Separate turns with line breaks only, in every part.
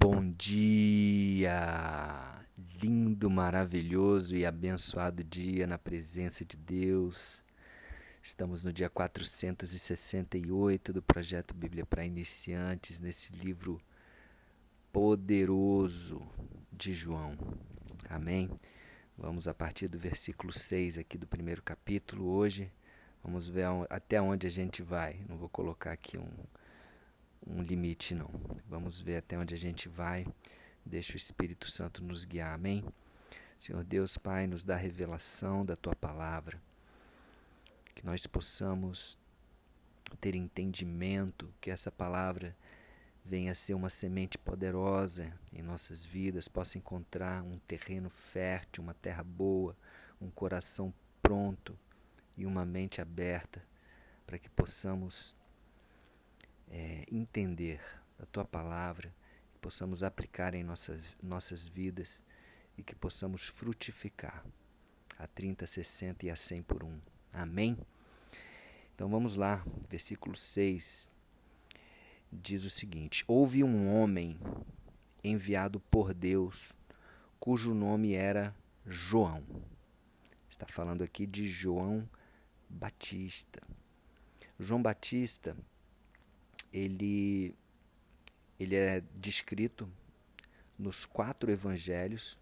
Bom dia! Lindo, maravilhoso e abençoado dia na presença de Deus. Estamos no dia 468 do projeto Bíblia para Iniciantes, nesse livro poderoso de João. Amém? Vamos a partir do versículo 6 aqui do primeiro capítulo hoje. Vamos ver até onde a gente vai. Não vou colocar aqui um, um limite, não. Vamos ver até onde a gente vai. Deixa o Espírito Santo nos guiar. Amém? Senhor Deus, Pai, nos dá revelação da tua palavra. Que nós possamos ter entendimento, que essa palavra venha a ser uma semente poderosa em nossas vidas, possa encontrar um terreno fértil, uma terra boa, um coração pronto e uma mente aberta para que possamos é, entender a tua palavra, que possamos aplicar em nossas, nossas vidas e que possamos frutificar a 30, 60 e a 100 por um. Amém? Então vamos lá, versículo 6 diz o seguinte: Houve um homem enviado por Deus, cujo nome era João. Está falando aqui de João Batista. João Batista ele, ele é descrito nos quatro evangelhos,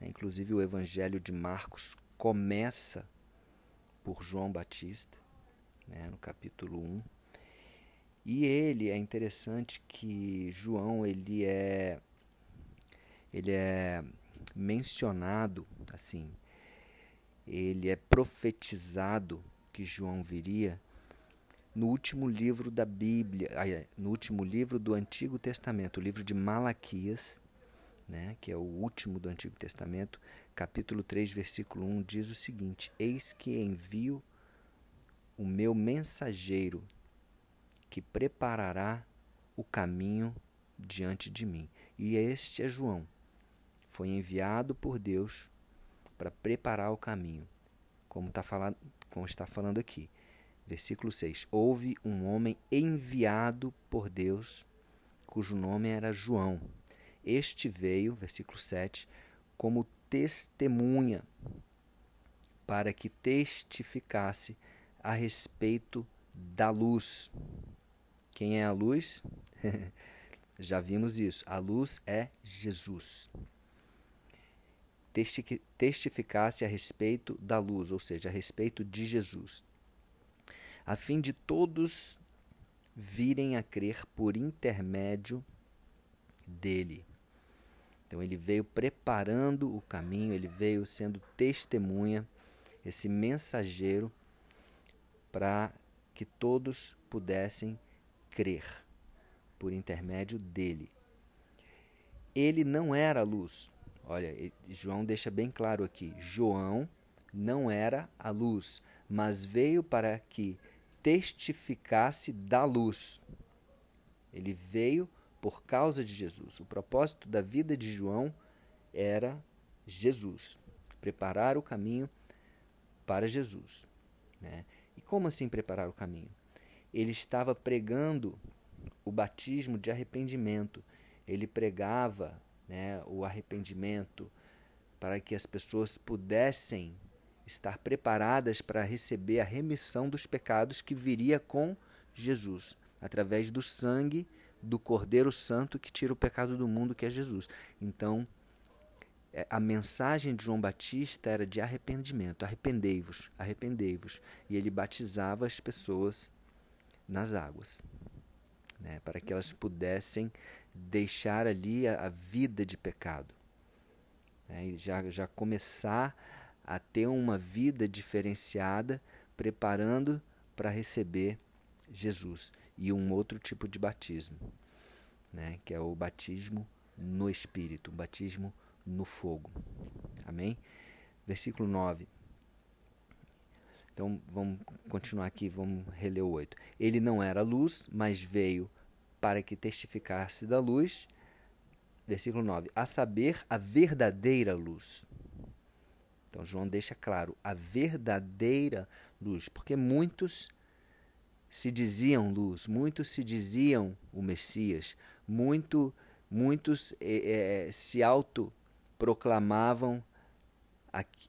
né? inclusive o evangelho de Marcos começa por João Batista, né? no capítulo 1. E ele é interessante que João ele é ele é mencionado assim, ele é profetizado que João viria no último livro da Bíblia, no último livro do Antigo Testamento, o livro de Malaquias, né, que é o último do Antigo Testamento, capítulo 3, versículo 1, diz o seguinte: Eis que envio o meu mensageiro que preparará o caminho diante de mim. E este é João. Foi enviado por Deus para preparar o caminho, como, tá falando, como está falando aqui. Versículo 6: Houve um homem enviado por Deus, cujo nome era João. Este veio, versículo 7, como testemunha, para que testificasse a respeito da luz. Quem é a luz? Já vimos isso. A luz é Jesus. Testificasse a respeito da luz, ou seja, a respeito de Jesus a fim de todos virem a crer por intermédio dele. Então ele veio preparando o caminho, ele veio sendo testemunha, esse mensageiro, para que todos pudessem crer por intermédio dele. Ele não era a luz. Olha, João deixa bem claro aqui: João não era a luz, mas veio para que testificasse da luz. Ele veio por causa de Jesus. O propósito da vida de João era Jesus, preparar o caminho para Jesus. Né? E como assim preparar o caminho? Ele estava pregando o batismo de arrependimento. Ele pregava né, o arrependimento para que as pessoas pudessem estar preparadas para receber a remissão dos pecados que viria com Jesus, através do sangue do Cordeiro Santo que tira o pecado do mundo, que é Jesus. Então, é, a mensagem de João Batista era de arrependimento, arrependei-vos, arrependei-vos. E ele batizava as pessoas nas águas, né, para que elas pudessem deixar ali a, a vida de pecado. Né, e já, já começar a ter uma vida diferenciada, preparando para receber Jesus e um outro tipo de batismo, né, que é o batismo no Espírito, o batismo no fogo. Amém? Versículo 9. Então vamos continuar aqui, vamos reler o 8. Ele não era luz, mas veio para que testificasse da luz. Versículo 9. A saber, a verdadeira luz. Então João deixa claro a verdadeira luz, porque muitos se diziam luz, muitos se diziam o Messias, muito muitos é, se autoproclamavam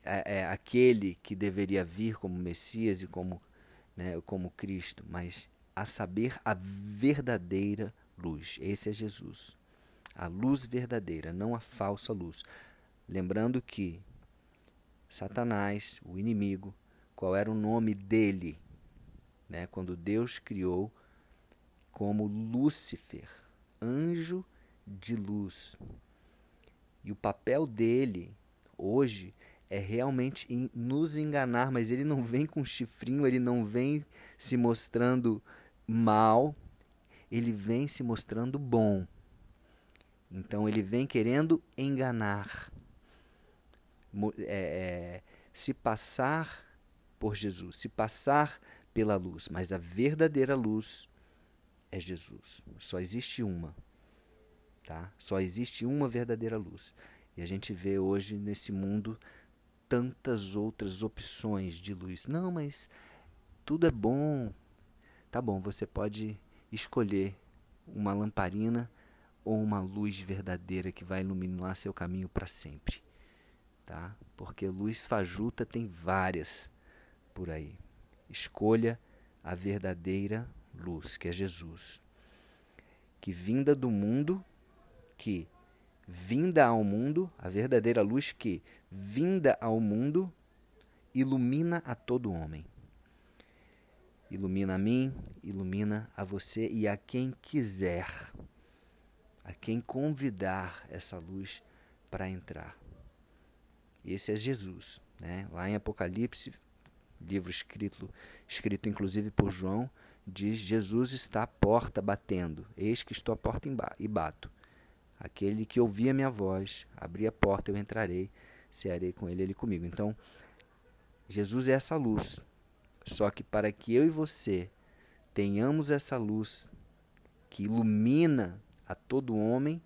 é, aquele que deveria vir como Messias e como, né, como Cristo, mas a saber a verdadeira luz. Esse é Jesus. A luz verdadeira, não a falsa luz. Lembrando que Satanás, o inimigo, qual era o nome dele? Né, quando Deus criou como Lúcifer, anjo de luz. E o papel dele hoje é realmente nos enganar, mas ele não vem com chifrinho, ele não vem se mostrando mal, ele vem se mostrando bom. Então ele vem querendo enganar, é, é, se passar por Jesus, se passar pela luz, mas a verdadeira luz é Jesus. Só existe uma, tá? Só existe uma verdadeira luz. E a gente vê hoje nesse mundo tantas outras opções de luz. Não, mas tudo é bom. Tá bom, você pode escolher uma lamparina ou uma luz verdadeira que vai iluminar seu caminho para sempre. Tá? Porque luz fajuta tem várias por aí. Escolha a verdadeira luz, que é Jesus. Que vinda do mundo, que vinda ao mundo, a verdadeira luz que, vinda ao mundo, ilumina a todo homem. Ilumina a mim, ilumina a você e a quem quiser, a quem convidar essa luz para entrar. Esse é Jesus. Né? Lá em Apocalipse, livro escrito, escrito inclusive por João, diz: Jesus está à porta batendo. Eis que estou à porta e bato. Aquele que ouvir a minha voz, abrir a porta, eu entrarei, cearei com ele, ele comigo. Então, Jesus é essa luz. Só que para que eu e você tenhamos essa luz que ilumina a todo homem,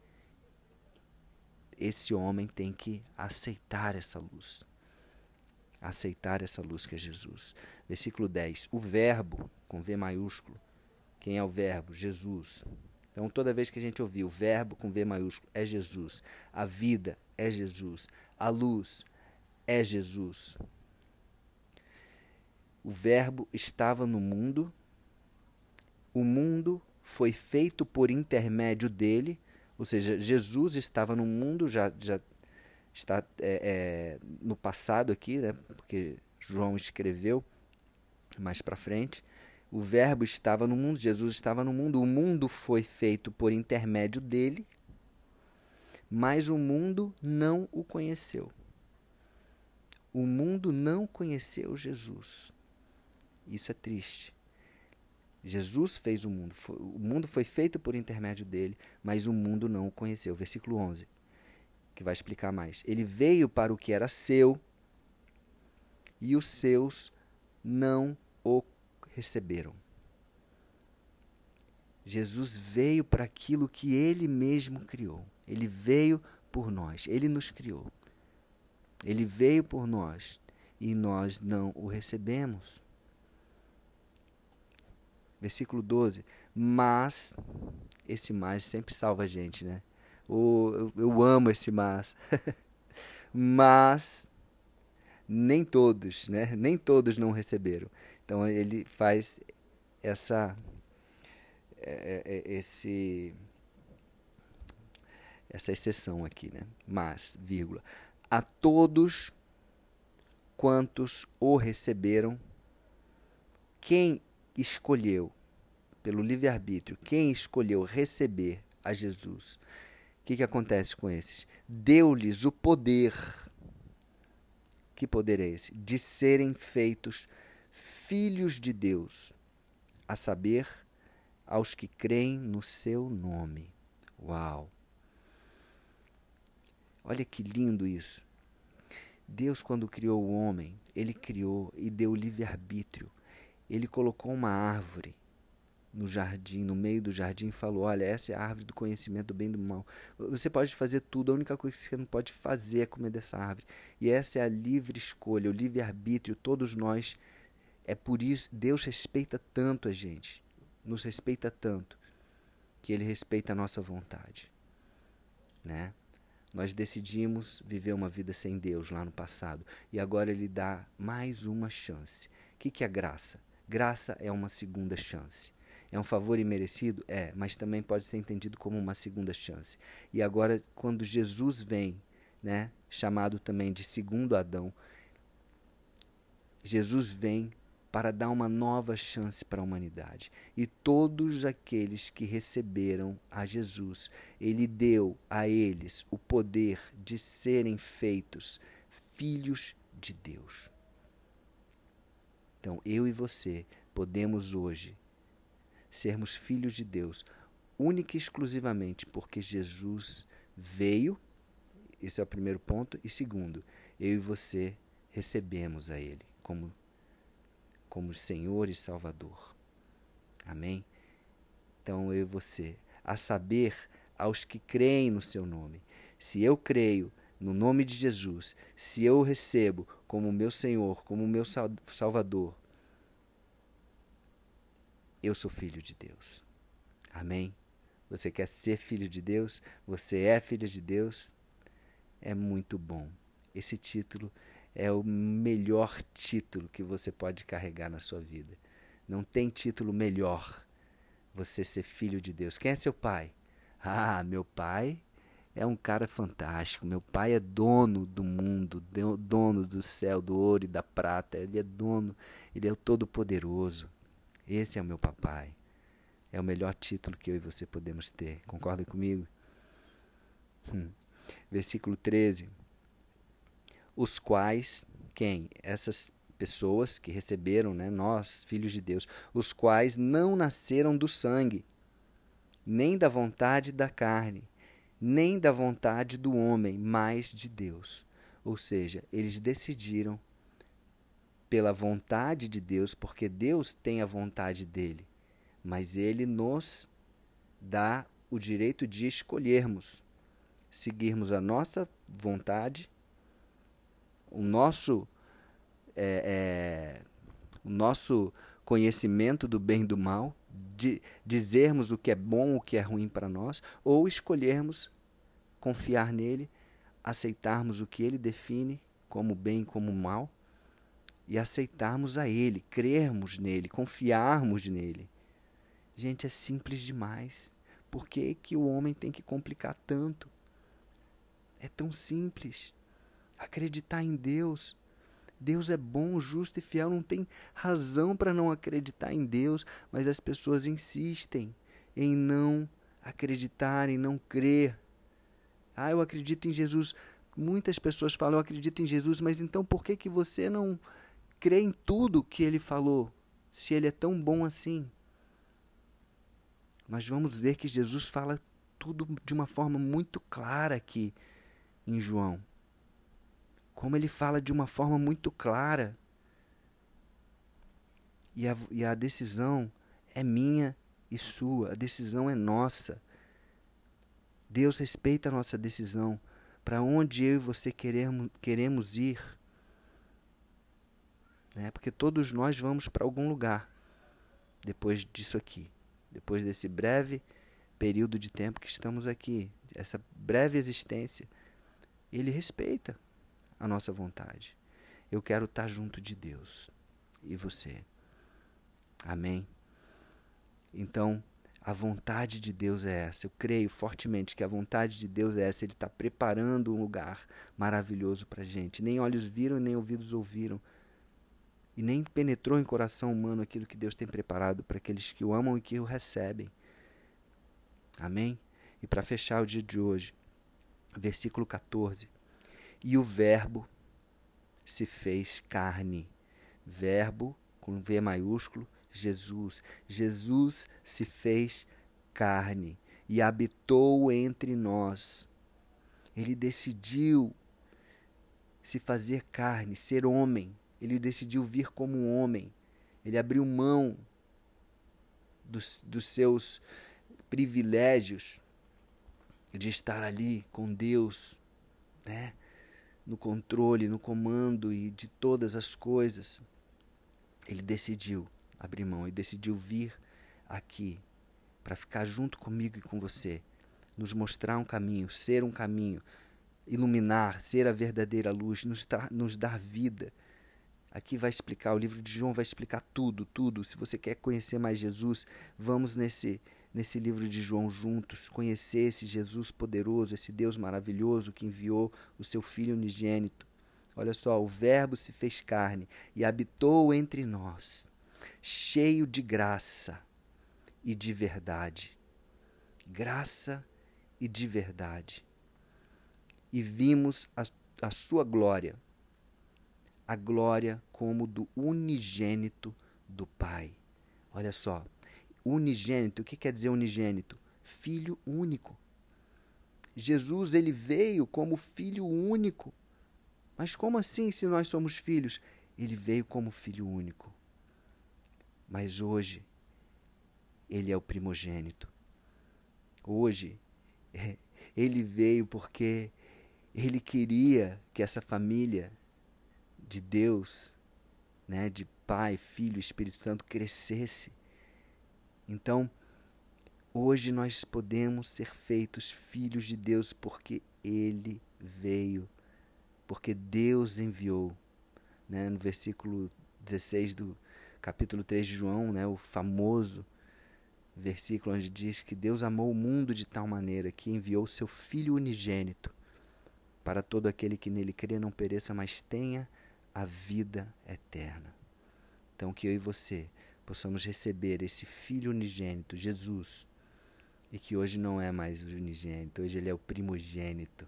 esse homem tem que aceitar essa luz. Aceitar essa luz que é Jesus. Versículo 10. O Verbo, com V maiúsculo. Quem é o Verbo? Jesus. Então, toda vez que a gente ouvir o verbo com V maiúsculo é Jesus, a vida é Jesus, a luz é Jesus. O verbo estava no mundo, o mundo foi feito por intermédio dele, ou seja, Jesus estava no mundo, já, já está é, é, no passado aqui, né, porque João escreveu mais para frente. O Verbo estava no mundo, Jesus estava no mundo, o mundo foi feito por intermédio dele, mas o mundo não o conheceu. O mundo não conheceu Jesus. Isso é triste. Jesus fez o mundo, o mundo foi feito por intermédio dele, mas o mundo não o conheceu. Versículo 11, que vai explicar mais. Ele veio para o que era seu e os seus não o receberam. Jesus veio para aquilo que ele mesmo criou. Ele veio por nós, ele nos criou. Ele veio por nós e nós não o recebemos. Versículo 12. Mas, esse mas sempre salva a gente, né? eu, eu amo esse mas. mas, nem todos, né? Nem todos não receberam. Então ele faz essa é, é, é, esse essa exceção aqui, né? Mas, vírgula, a todos quantos o receberam, quem escolheu pelo livre-arbítrio, quem escolheu receber a Jesus, o que, que acontece com esses? Deu-lhes o poder. Que poder é esse? De serem feitos filhos de Deus, a saber, aos que creem no seu nome. Uau! Olha que lindo isso. Deus, quando criou o homem, ele criou e deu livre-arbítrio. Ele colocou uma árvore no jardim, no meio do jardim, e falou: Olha, essa é a árvore do conhecimento do bem e do mal. Você pode fazer tudo, a única coisa que você não pode fazer é comer dessa árvore. E essa é a livre escolha, o livre-arbítrio. Todos nós é por isso Deus respeita tanto a gente, nos respeita tanto, que Ele respeita a nossa vontade. né? Nós decidimos viver uma vida sem Deus lá no passado e agora Ele dá mais uma chance. O que, que é graça? Graça é uma segunda chance. É um favor imerecido? É, mas também pode ser entendido como uma segunda chance. E agora, quando Jesus vem, né, chamado também de segundo Adão, Jesus vem para dar uma nova chance para a humanidade. E todos aqueles que receberam a Jesus, ele deu a eles o poder de serem feitos filhos de Deus. Então, eu e você podemos hoje sermos filhos de Deus, única e exclusivamente porque Jesus veio, esse é o primeiro ponto, e segundo, eu e você recebemos a Ele como como Senhor e Salvador. Amém? Então eu e você, a saber, aos que creem no seu nome. Se eu creio no nome de Jesus, se eu recebo como meu Senhor, como meu Salvador, eu sou filho de Deus. Amém? Você quer ser filho de Deus? Você é filho de Deus? É muito bom. Esse título é o melhor título que você pode carregar na sua vida. Não tem título melhor você ser filho de Deus. Quem é seu pai? Ah, meu pai é um cara fantástico. Meu pai é dono do mundo, dono do céu, do ouro e da prata. Ele é dono, ele é o todo-poderoso. Esse é o meu papai. É o melhor título que eu e você podemos ter. Concorda comigo? Hum. Versículo 13 os quais, quem? Essas pessoas que receberam, né, nós, filhos de Deus, os quais não nasceram do sangue, nem da vontade da carne, nem da vontade do homem, mas de Deus. Ou seja, eles decidiram pela vontade de Deus, porque Deus tem a vontade dele, mas ele nos dá o direito de escolhermos, seguirmos a nossa vontade o nosso, é, é, o nosso conhecimento do bem e do mal, de dizermos o que é bom, o que é ruim para nós, ou escolhermos confiar nele, aceitarmos o que ele define como bem como mal, e aceitarmos a ele, crermos nele, confiarmos nele. Gente, é simples demais. Por que, que o homem tem que complicar tanto? É tão simples acreditar em Deus. Deus é bom, justo e fiel, não tem razão para não acreditar em Deus, mas as pessoas insistem em não acreditar, em não crer. Ah, eu acredito em Jesus. Muitas pessoas falam, eu acredito em Jesus, mas então por que, que você não crê em tudo que ele falou, se ele é tão bom assim? Nós vamos ver que Jesus fala tudo de uma forma muito clara aqui em João como ele fala de uma forma muito clara. E a, e a decisão é minha e sua, a decisão é nossa. Deus respeita a nossa decisão. Para onde eu e você queremos, queremos ir. Né? Porque todos nós vamos para algum lugar depois disso aqui. Depois desse breve período de tempo que estamos aqui, essa breve existência. Ele respeita a nossa vontade. Eu quero estar junto de Deus e você. Amém? Então, a vontade de Deus é essa. Eu creio fortemente que a vontade de Deus é essa. Ele está preparando um lugar maravilhoso para a gente. Nem olhos viram, nem ouvidos ouviram. E nem penetrou em coração humano aquilo que Deus tem preparado para aqueles que o amam e que o recebem. Amém? E para fechar o dia de hoje, versículo 14. E o Verbo se fez carne. Verbo com V maiúsculo, Jesus. Jesus se fez carne e habitou entre nós. Ele decidiu se fazer carne, ser homem. Ele decidiu vir como homem. Ele abriu mão dos, dos seus privilégios de estar ali com Deus, né? No controle, no comando e de todas as coisas, ele decidiu abrir mão e decidiu vir aqui para ficar junto comigo e com você nos mostrar um caminho, ser um caminho, iluminar, ser a verdadeira luz, nos, nos dar vida. Aqui vai explicar, o livro de João vai explicar tudo, tudo. Se você quer conhecer mais Jesus, vamos nesse nesse livro de João juntos, conhecer esse Jesus poderoso, esse Deus maravilhoso que enviou o seu filho unigênito. Olha só, o Verbo se fez carne e habitou entre nós, cheio de graça e de verdade. Graça e de verdade. E vimos a, a sua glória, a glória como do unigênito do Pai. Olha só, unigênito, o que quer dizer unigênito? Filho único. Jesus ele veio como filho único. Mas como assim se nós somos filhos? Ele veio como filho único. Mas hoje ele é o primogênito. Hoje ele veio porque ele queria que essa família de Deus, né, de Pai, Filho, Espírito Santo crescesse. Então, hoje nós podemos ser feitos filhos de Deus porque ele veio, porque Deus enviou. Né? No versículo 16 do capítulo 3 de João, né, o famoso versículo onde diz que Deus amou o mundo de tal maneira que enviou seu Filho unigênito para todo aquele que nele crê não pereça, mas tenha a vida eterna. Então, que eu e você possamos receber esse Filho unigênito, Jesus, e que hoje não é mais unigênito, hoje ele é o primogênito.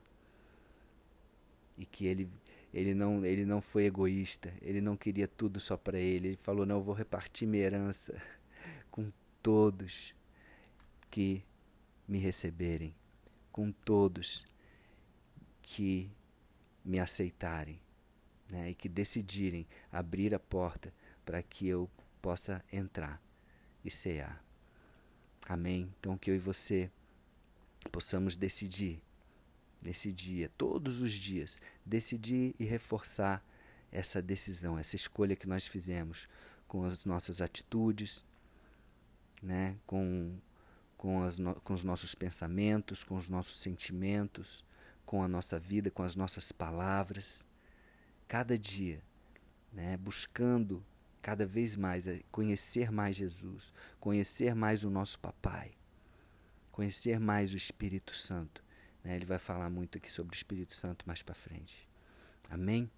E que ele, ele, não, ele não foi egoísta, ele não queria tudo só para ele, ele falou: Não, eu vou repartir minha herança com todos que me receberem, com todos que me aceitarem né, e que decidirem abrir a porta para que eu possa entrar e cear. Amém? Então que eu e você possamos decidir nesse dia, todos os dias, decidir e reforçar essa decisão, essa escolha que nós fizemos com as nossas atitudes, né, com, com, as no, com os nossos pensamentos, com os nossos sentimentos, com a nossa vida, com as nossas palavras, cada dia, né, buscando cada vez mais é conhecer mais Jesus, conhecer mais o nosso papai, conhecer mais o Espírito Santo. Né? Ele vai falar muito aqui sobre o Espírito Santo mais para frente. Amém?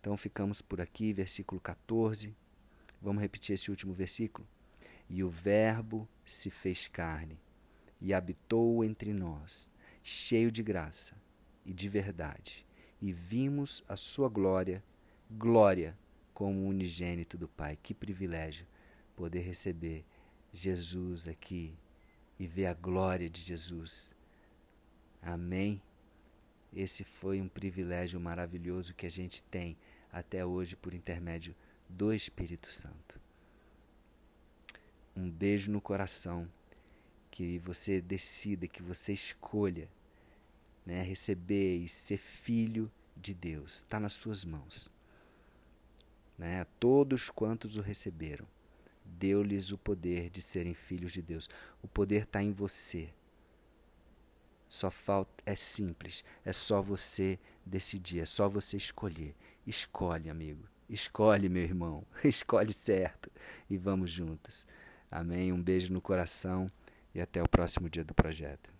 Então ficamos por aqui, versículo 14. Vamos repetir esse último versículo? E o Verbo se fez carne e habitou entre nós, cheio de graça e de verdade, e vimos a sua glória, glória como unigênito do Pai. Que privilégio poder receber Jesus aqui e ver a glória de Jesus. Amém. Esse foi um privilégio maravilhoso que a gente tem até hoje por intermédio do Espírito Santo. Um beijo no coração, que você decida, que você escolha né, receber e ser filho de Deus. Está nas suas mãos né, a todos quantos o receberam, deu-lhes o poder de serem filhos de Deus. O poder está em você. Só falta, é simples, é só você decidir, é só você escolher. Escolhe, amigo. Escolhe, meu irmão. Escolhe certo e vamos juntos. Amém. Um beijo no coração e até o próximo dia do projeto.